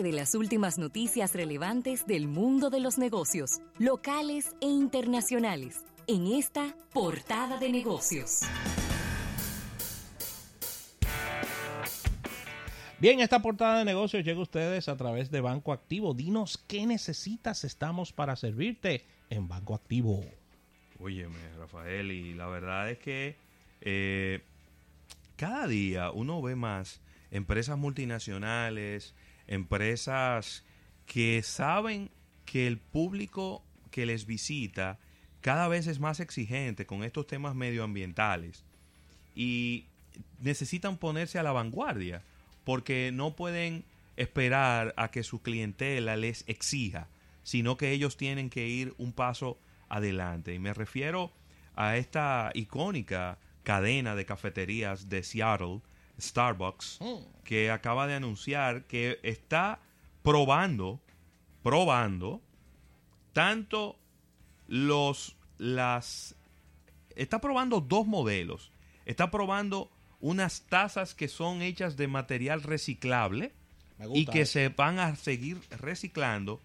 de las últimas noticias relevantes del mundo de los negocios, locales e internacionales, en esta portada de negocios. Bien, esta portada de negocios llega a ustedes a través de Banco Activo. Dinos qué necesitas, estamos para servirte en Banco Activo. Óyeme, Rafael, y la verdad es que eh, cada día uno ve más empresas multinacionales, empresas que saben que el público que les visita cada vez es más exigente con estos temas medioambientales y necesitan ponerse a la vanguardia porque no pueden esperar a que su clientela les exija, sino que ellos tienen que ir un paso adelante. Y me refiero a esta icónica cadena de cafeterías de Seattle, Starbucks, mm. que acaba de anunciar que está probando, probando, tanto los, las, está probando dos modelos. Está probando unas tazas que son hechas de material reciclable y que se van a seguir reciclando.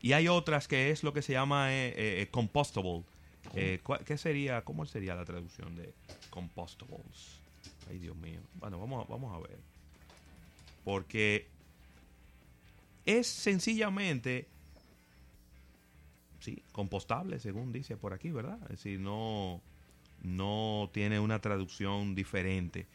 Y hay otras que es lo que se llama eh, eh, compostable. Eh, ¿Qué sería, cómo sería la traducción de compostables? Ay, Dios mío. Bueno, vamos, vamos a ver. Porque es sencillamente, sí, compostable, según dice por aquí, ¿verdad? Es decir, no, no tiene una traducción diferente.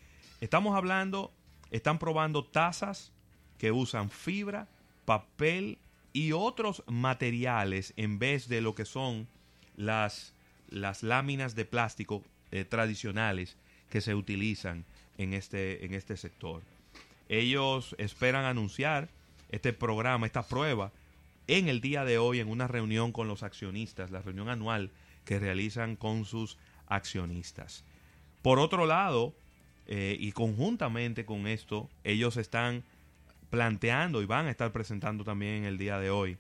Estamos hablando, están probando tazas que usan fibra, papel y otros materiales en vez de lo que son las, las láminas de plástico eh, tradicionales que se utilizan en este, en este sector. Ellos esperan anunciar este programa, esta prueba, en el día de hoy en una reunión con los accionistas, la reunión anual que realizan con sus accionistas. Por otro lado, eh, y conjuntamente con esto, ellos están planteando y van a estar presentando también en el día de hoy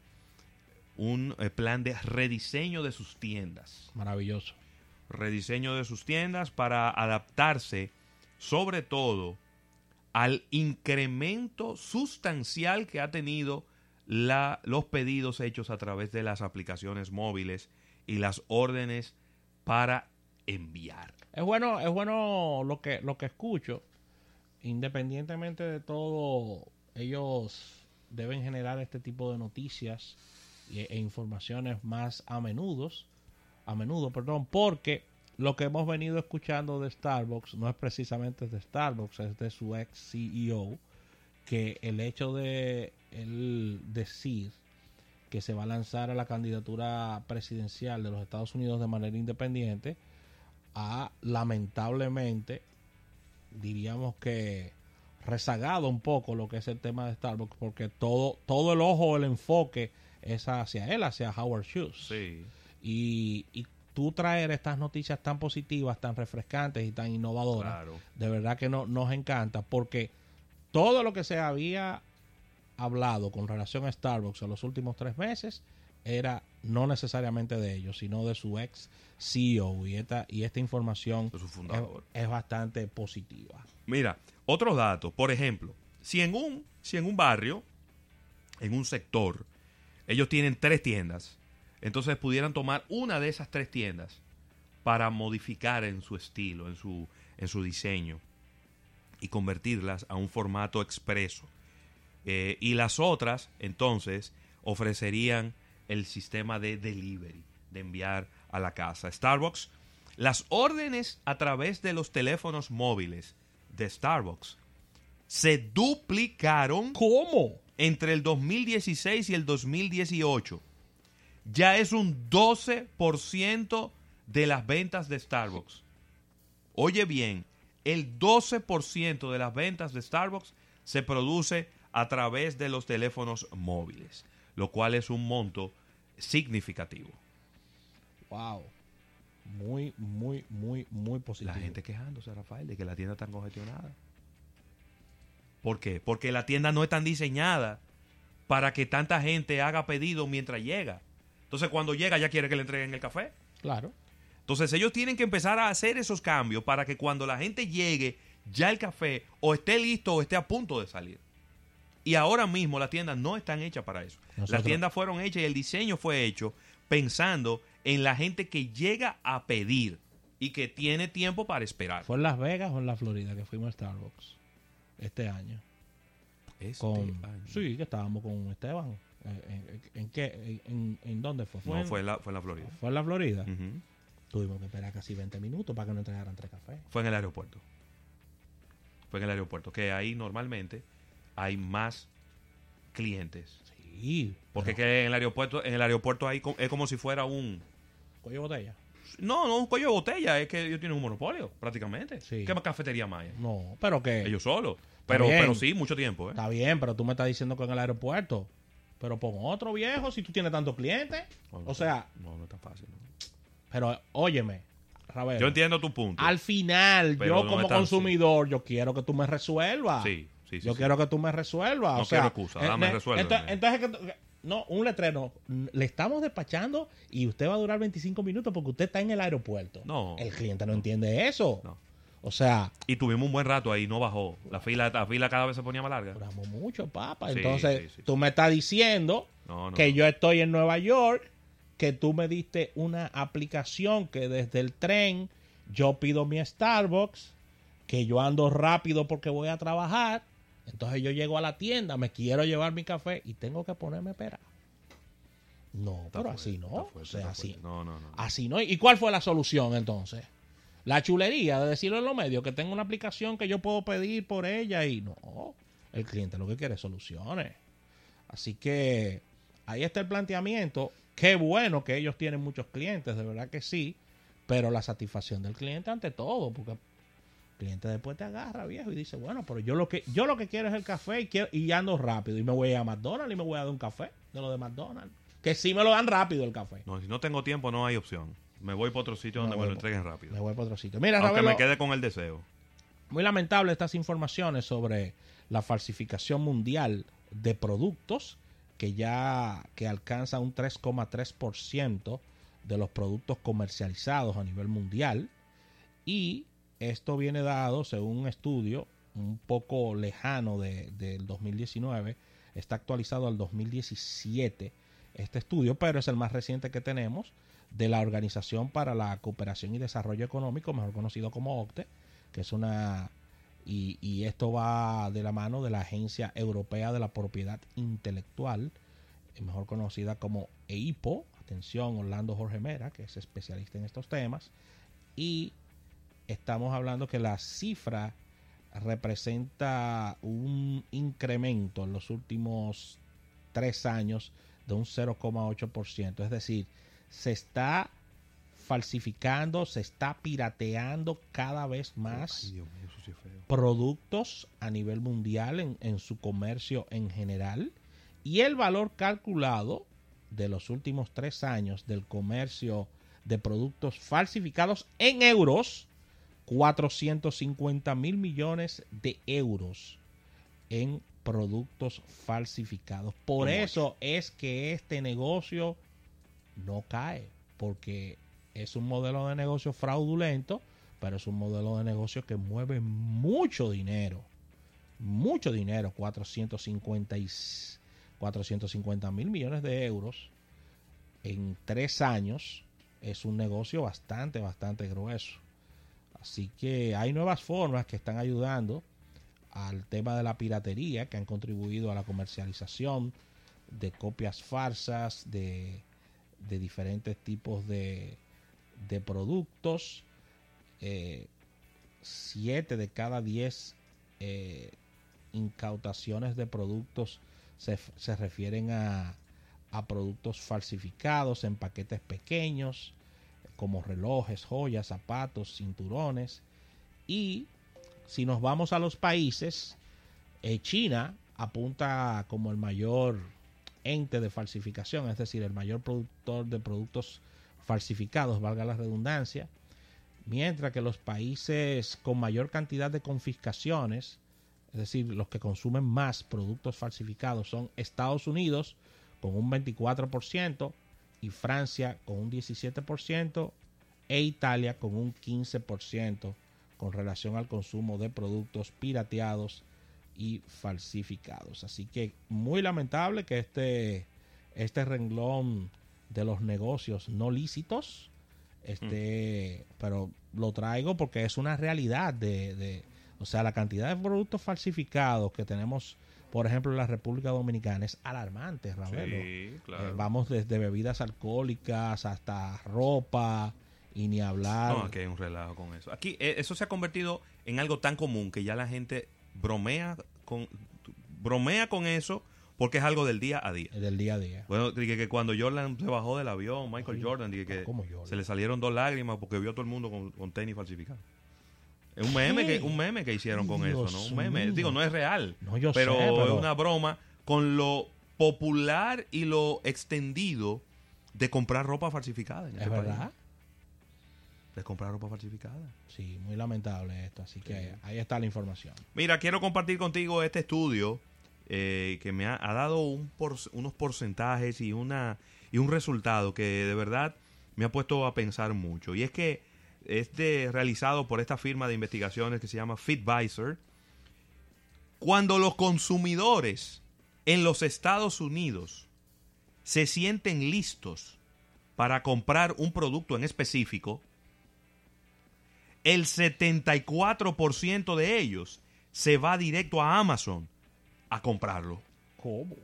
un eh, plan de rediseño de sus tiendas. Maravilloso rediseño de sus tiendas para adaptarse sobre todo al incremento sustancial que ha tenido la, los pedidos hechos a través de las aplicaciones móviles y las órdenes para enviar. Es bueno, es bueno lo que, lo que escucho. Independientemente de todo, ellos deben generar este tipo de noticias e, informaciones más a menudo a menudo, perdón, porque lo que hemos venido escuchando de Starbucks no es precisamente de Starbucks, es de su ex CEO, que el hecho de él decir que se va a lanzar a la candidatura presidencial de los Estados Unidos de manera independiente, ha lamentablemente, diríamos que rezagado un poco lo que es el tema de Starbucks, porque todo, todo el ojo, el enfoque es hacia él, hacia Howard Schultz. Sí. Y, tú traer estas noticias tan positivas, tan refrescantes y tan innovadoras, de verdad que no, nos encanta porque todo lo que se había hablado con relación a Starbucks en los últimos tres meses era no necesariamente de ellos, sino de su ex CEO y esta, y esta información es, bastante positiva. Mira, otros datos, por ejemplo, si en un, si en un barrio, en un sector, ellos tienen tres tiendas, entonces pudieran tomar una de esas tres tiendas para modificar en su estilo, en su, en su diseño y convertirlas a un formato expreso. Eh, y las otras, entonces, ofrecerían el sistema de delivery, de enviar a la casa. Starbucks, las órdenes a través de los teléfonos móviles de Starbucks se duplicaron. ¿Cómo? Entre el 2016 y el 2018 ya es un 12% de las ventas de Starbucks. Oye bien, el 12% de las ventas de Starbucks se produce a través de los teléfonos móviles, lo cual es un monto significativo. Wow. Muy, muy, muy, muy positivo. La gente quejándose, Rafael, de que la tienda está congestionada. ¿Por qué? Porque la tienda no está diseñada para que tanta gente haga pedido mientras llega. Entonces, cuando llega, ya quiere que le entreguen el café. Claro. Entonces, ellos tienen que empezar a hacer esos cambios para que cuando la gente llegue, ya el café o esté listo o esté a punto de salir. Y ahora mismo las tiendas no están hechas para eso. Nosotros- Las tiendas fueron hechas y el diseño fue hecho pensando en la gente que llega a pedir y que tiene tiempo para esperar. ¿Fue en Las Vegas o en la Florida que fuimos a Starbucks este año? Este Con, año. sí, que estábamos con Esteban. ¿En, en qué? En, en dónde fue? No, en, fue en la, fue en la Florida. ¿Fue en la Florida? Tuvimos que esperar casi 20 minutos para que nos entregaran tres cafés. Fue en el aeropuerto. Fue en el aeropuerto, que ahí normalmente hay más clientes. Sí. Porque pero- que en el aeropuerto, en el aeropuerto ahí es como si fuera un Cuello de botella. no, no un cuello de botella, es que ellos tienen un monopolio, prácticamente. Sí. ¿Qué más cafetería más hay? No, pero que. Ellos solos. Pero, bien. pero sí, mucho tiempo, ¿eh? Está bien, pero tú me estás diciendo que en el aeropuerto. Pero pon otro viejo si tú tienes tantos clientes. O sea, no, no es tan fácil. ¿no? pero óyeme, Ravelo. Yo entiendo tu punto. Al final, yo no como tan consumidor, yo quiero que tú me resuelvas. Sí, sí, sí. yo sí. quiero que tú me resuelvas. No o sea, quiero excusa, dame, eh, resuélveme. Entonces, entonces tú- no, un letrero. Le estamos despachando y usted va a durar 25 minutos porque usted está en el aeropuerto. No. El cliente no, entiende eso. No. O sea, Y tuvimos un buen rato ahí, no bajó. La fila, la fila cada vez se ponía más larga. duramos mucho, papá. Sí, Entonces, sí, sí, tú me estás diciendo No, no, que no. yo estoy en Nueva York, que tú me diste una aplicación que desde el tren yo pido mi Starbucks, que yo ando rápido porque voy a trabajar, entonces yo llego a la tienda, me quiero llevar mi café y tengo que ponerme a esperar. No, Está pero fuerte, así no. o sea, así. No, no, no. así no. ¿Y cuál fue la solución entonces? La chulería de decirlo en los medios, que tengo una aplicación que yo puedo pedir por ella y no. El cliente lo que quiere es soluciones. Así que ahí está el planteamiento. Qué bueno que ellos tienen muchos clientes, de verdad que sí. Pero la satisfacción del cliente ante todo, porque el cliente después te agarra, viejo, y dice, bueno, pero yo lo que yo lo que quiero es el café y, quiero, y ando rápido. Y me voy a McDonald's y me voy a dar un café de lo de McDonald's. Que sí me lo dan rápido el café. No, si no tengo tiempo, no hay opción. Me voy para otro sitio donde Me lo entreguen rápido. Me voy para otro sitio. Mira, Aunque Ravelo, me quede con el deseo. muy lamentable estas informaciones sobre la falsificación mundial de productos que ya que alcanza un 3,3% de los productos comercializados a nivel mundial y esto viene dado según un estudio un poco lejano de- del 2019 está actualizado al 2017 este estudio pero es el más reciente que tenemos de la Organización para la Cooperación y Desarrollo Económico mejor conocido como OCTE que es una y, esto va de la mano de la Agencia Europea de la Propiedad Intelectual, mejor conocida como EIPO. Atención, Orlando Jorge Mera, que es especialista en estos temas. Y estamos hablando que la cifra representa un incremento en los últimos tres años de un 0,8%. Es decir, se está falsificando, se está pirateando cada vez más Ay, Dios sí productos a nivel mundial en, en su comercio en general. Y el valor calculado de los últimos tres años del comercio de productos falsificados en euros 450 mil millones de euros en productos falsificados. Por eso. es que este negocio no cae porque es un modelo de negocio fraudulento pero es un modelo de negocio que mueve mucho dinero. Mucho dinero, 450, y- 450 mil millones de euros en tres años. Es un negocio bastante, bastante grueso. Así que hay nuevas formas que están ayudando al tema de la piratería, que han contribuido a la comercialización de copias falsas, de, de diferentes tipos de, de productos. Eh, siete de cada diez eh, incautaciones de productos se, se refieren a, a productos falsificados en paquetes pequeños como relojes, joyas, zapatos, cinturones. Y si nos vamos a los países eh, China apunta como el mayor ente de falsificación, es decir, el mayor productor de productos falsificados, valga la redundancia, mientras que los países con mayor cantidad de confiscaciones, es decir, los que consumen más productos falsificados son Estados Unidos con un 24% y Francia con un 17% e Italia con un 15% con relación al consumo de productos pirateados y falsificados. Así que muy lamentable que este, este renglón de los negocios no lícitos, este, pero lo traigo porque es una realidad de, de, o sea, la cantidad de productos falsificados que tenemos, por ejemplo, en la República Dominicana es alarmante, Ravelo. Sí, claro. Eh, vamos desde bebidas alcohólicas hasta ropa y ni hablar. No, aquí hay un relajo con eso. Aquí eh, eso se ha convertido en algo tan común que ya la gente bromea con bromea con eso porque es algo del día a día. del día a día. Bueno, dije que cuando Jordan se bajó del avión, Michael Jordan, dije que ¿Cómo Jordan? se le salieron dos lágrimas porque vio a todo el mundo con, con tenis falsificados. Es un meme, ¿Qué? que, un meme que hicieron con Dios eso, ¿no? Un meme. mío. Digo, no es real. No, yo pero, sé, pero- es una broma con lo popular y lo extendido de comprar ropa falsificada. En ¿Es este país. Verdad? De comprar ropa falsificada. Sí, muy lamentable esto. Así que ahí está la información. Mira, quiero compartir contigo este estudio eh, que me ha, ha dado un por- unos porcentajes y, una, y un resultado que de verdad me ha puesto a pensar mucho. Y es que es de- realizado por esta firma de investigaciones que se llama FitVisor. Cuando los consumidores en los Estados Unidos se sienten listos para comprar un producto en específico, el 74% de ellos se va directo a Amazon a comprarlo. ¿Cómo?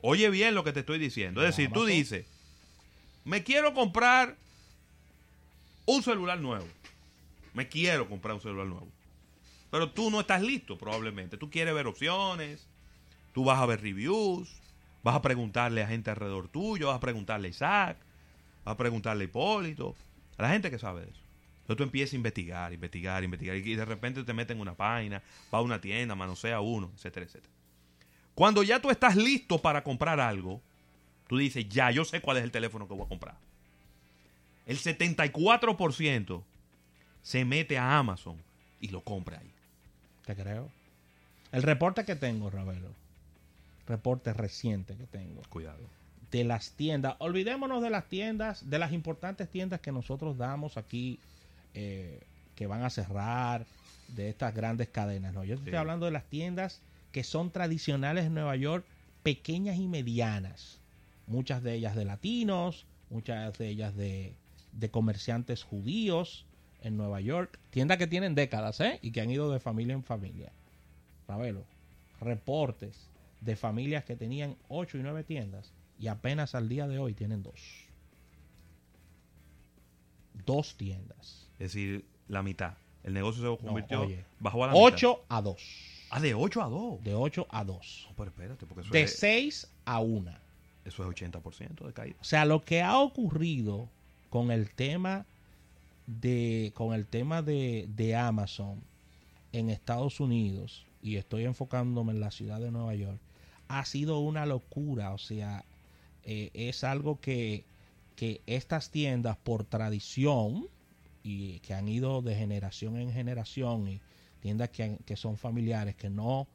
Oye bien lo que te estoy diciendo. Es decir, tú dices, me quiero comprar un celular nuevo. Me quiero comprar un celular nuevo. Pero tú no estás listo probablemente. Tú quieres ver opciones, tú vas a ver reviews, vas a preguntarle a gente alrededor tuyo, vas a preguntarle a Isaac, vas a preguntarle a Hipólito, a la gente que sabe de eso. Entonces tú empiezas a investigar, investigar, investigar y de repente te meten en una página, va a una tienda, manosea uno, etcétera, etcétera. Cuando ya tú estás listo para comprar algo, tú dices, ya, yo sé cuál es el teléfono que voy a comprar. El 74% se mete a Amazon y lo compra ahí. Te creo. El reporte que tengo, Ravelo, reporte reciente que tengo, Cuidado. De las tiendas, olvidémonos de las tiendas, de las importantes tiendas que nosotros damos aquí, eh, que van a cerrar, de estas grandes cadenas. No, yo Sí. estoy hablando de las tiendas que son tradicionales en Nueva York, pequeñas y medianas. Muchas de ellas de latinos, muchas de ellas de, de comerciantes judíos en Nueva York. Tiendas que tienen décadas, ¿eh? Y que han ido de familia en familia. Ravelo, reportes de familias que tenían 8 y 9 tiendas y apenas al día de hoy tienen dos. Dos tiendas. Es decir, la mitad. El negocio se convirtió, oye. bajó a la mitad. 8 a 2. Ah, de 8 a 2. De 8 a 2. No, pero espérate, porque eso, De es, 6 a 1. eso es 80% de caída. O sea, lo que ha ocurrido con el tema de con el tema de, de Amazon en Estados Unidos y estoy enfocándome en la ciudad de Nueva York ha sido una locura. O sea, eh, es algo que, que estas tiendas por tradición y que han ido de generación en generación y tiendas que, que son familiares que no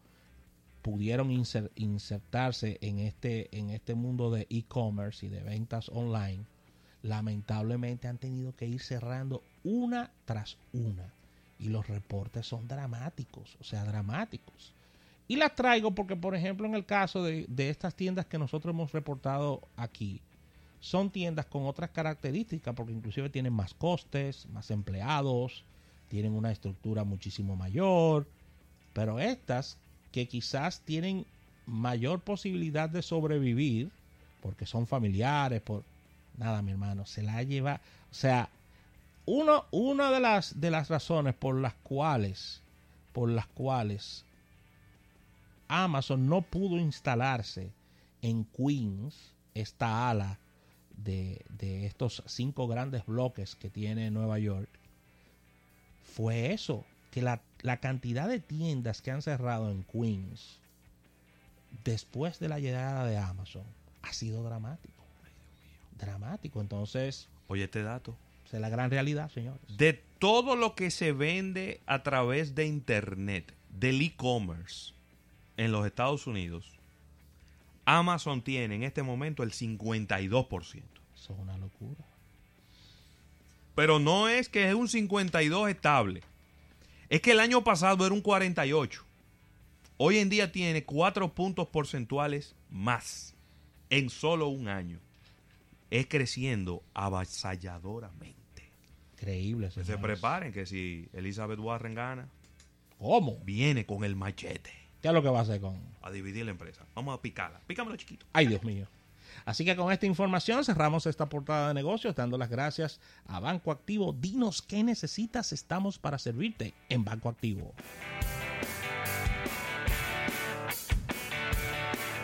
pudieron inser- insertarse en este en este mundo de e-commerce y de ventas online lamentablemente han tenido que ir cerrando una tras una. Y los reportes son dramáticos o sea dramáticos y las traigo porque por ejemplo en el caso de, de estas tiendas que nosotros hemos reportado aquí son tiendas con otras características porque inclusive tienen más costes más empleados tienen una estructura muchísimo mayor pero estas que quizás tienen mayor posibilidad de sobrevivir porque son familiares, por nada, mi hermano, se la lleva, o sea, uno, una de las de las razones por las cuales por las cuales Amazon no pudo instalarse en Queens, esta ala de, de estos cinco grandes bloques que tiene Nueva York, fue eso, que la, la cantidad de tiendas que han cerrado en Queens después de la llegada de Amazon ha sido dramático. Dramático. Entonces, Oye, este dato. es la gran realidad, señores. De todo lo que se vende a través de Internet, del e-commerce en los Estados Unidos, Amazon tiene en este momento el 52%. Eso es una locura. Pero no es que es un 52 estable. Es que el año pasado era un 48. Hoy en día tiene cuatro puntos porcentuales más en solo un año. Es creciendo avasalladoramente. Increíble. Que se preparen que si Elizabeth Warren gana, ¿Cómo? viene con el machete ¿Qué es lo que va a hacer con...? a dividir la empresa. Vamos a picarla. Pícamelo chiquito. Ay, Dios mío. Así que con esta información cerramos esta portada de negocios, dando las gracias a Banco Activo. Dinos qué necesitas, estamos para servirte en Banco Activo.